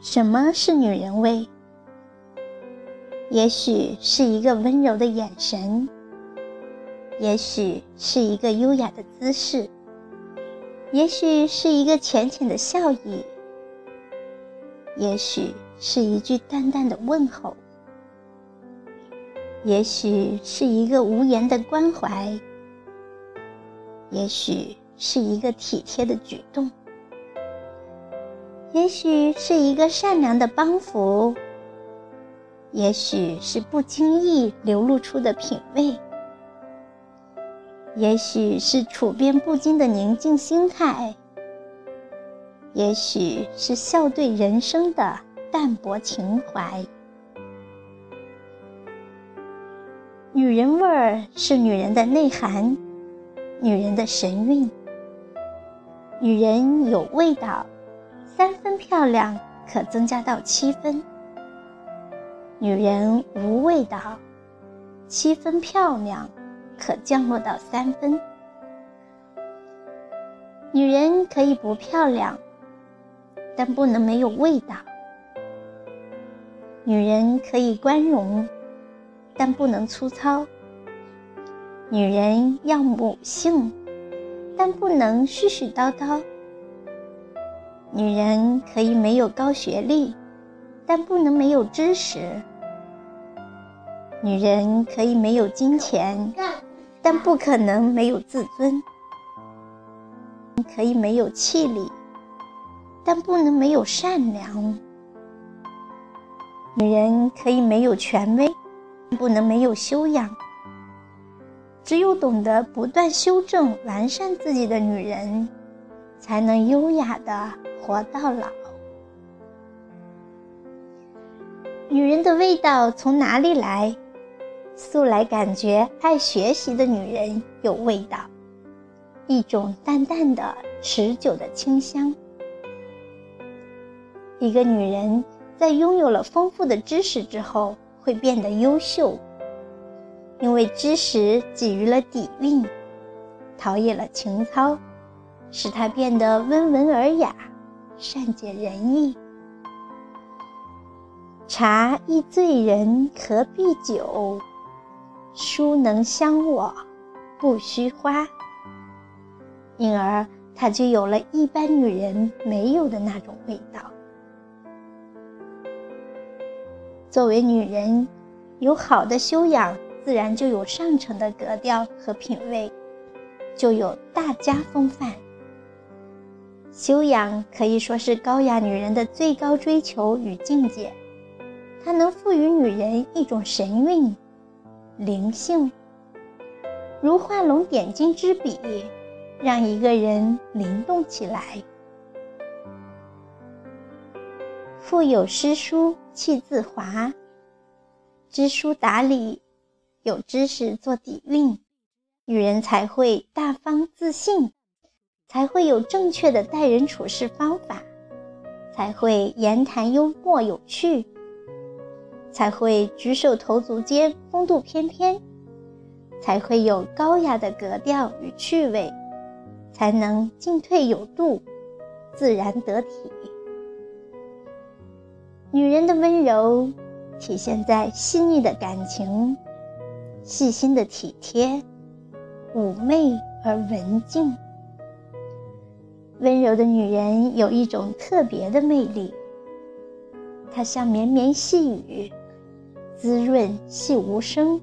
什么是女人味？也许是一个温柔的眼神，也许是一个优雅的姿势，也许是一个浅浅的笑意，也许是一句淡淡的问候，也许是一个无言的关怀，也许是一个体贴的举动。也许是一个善良的帮扶，也许是不经意流露出的品味，也许是处变不惊的宁静心态，也许是笑对人生的淡泊情怀。女人味儿是女人的内涵，女人的神韵，女人有味道。三分漂亮可增加到七分，女人无味道，七分漂亮可降落到三分。女人可以不漂亮，但不能没有味道；女人可以宽容，但不能粗糙；女人要母性，但不能絮絮叨叨。女人可以没有高学历，但不能没有知识；女人可以没有金钱，但不可能没有自尊；可以没有气力，但不能没有善良；女人可以没有权威，不能没有修养。只有懂得不断修正、完善自己的女人，才能优雅的。活到老，女人的味道从哪里来？素来感觉爱学习的女人有味道，一种淡淡的、持久的清香。一个女人在拥有了丰富的知识之后，会变得优秀，因为知识给予了底蕴，陶冶了情操，使她变得温文尔雅。善解人意，茶易醉人，何必酒？书能香我，不须花。因而，她就有了一般女人没有的那种味道。作为女人，有好的修养，自然就有上乘的格调和品味，就有大家风范。修养可以说是高雅女人的最高追求与境界，它能赋予女人一种神韵、灵性，如画龙点睛之笔，让一个人灵动起来。腹有诗书气自华，知书达理，有知识做底蕴，女人才会大方自信。才会有正确的待人处事方法，才会言谈幽默有趣，才会举手投足间风度翩翩，才会有高雅的格调与趣味，才能进退有度，自然得体。女人的温柔体现在细腻的感情、细心的体贴、妩媚而文静。温柔的女人有一种特别的魅力，她像绵绵细雨，滋润细无声，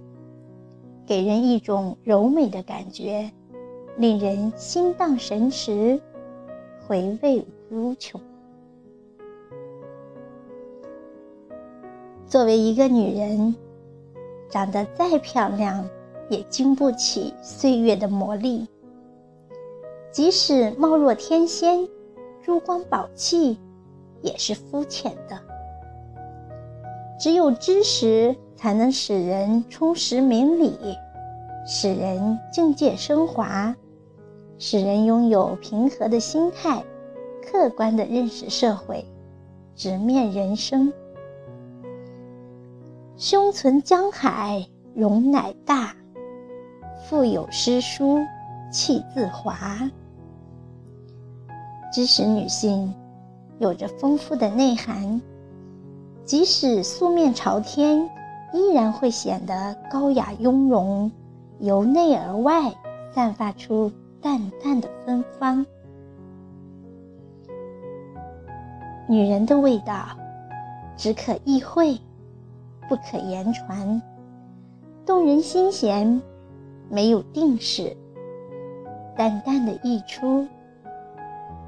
给人一种柔美的感觉，令人心荡神驰，回味无穷。作为一个女人，长得再漂亮，也经不起岁月的磨砺。即使貌若天仙，珠光宝气，也是肤浅的。只有知识才能使人充实明理，使人境界升华，使人拥有平和的心态，客观的认识社会，直面人生。胸存江海，容乃大；腹有诗书，气自华。知识女性有着丰富的内涵，即使素面朝天，依然会显得高雅雍容，由内而外散发出淡淡的芬芳。女人的味道，只可意会，不可言传，动人心弦，没有定式。淡淡的溢出，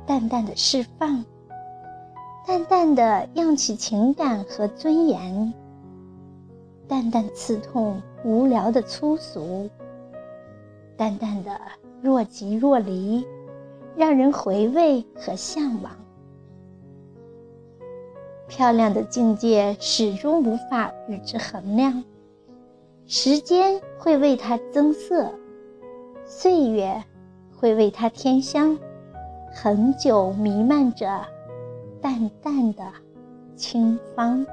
淡淡的释放，淡淡的漾起情感和尊严，淡淡刺痛无聊的粗俗，淡淡的若即若离，让人回味和向往。漂亮的境界始终无法与之衡量，时间会为它增色，岁月。会为它添香，恒久弥漫着淡淡的清芳。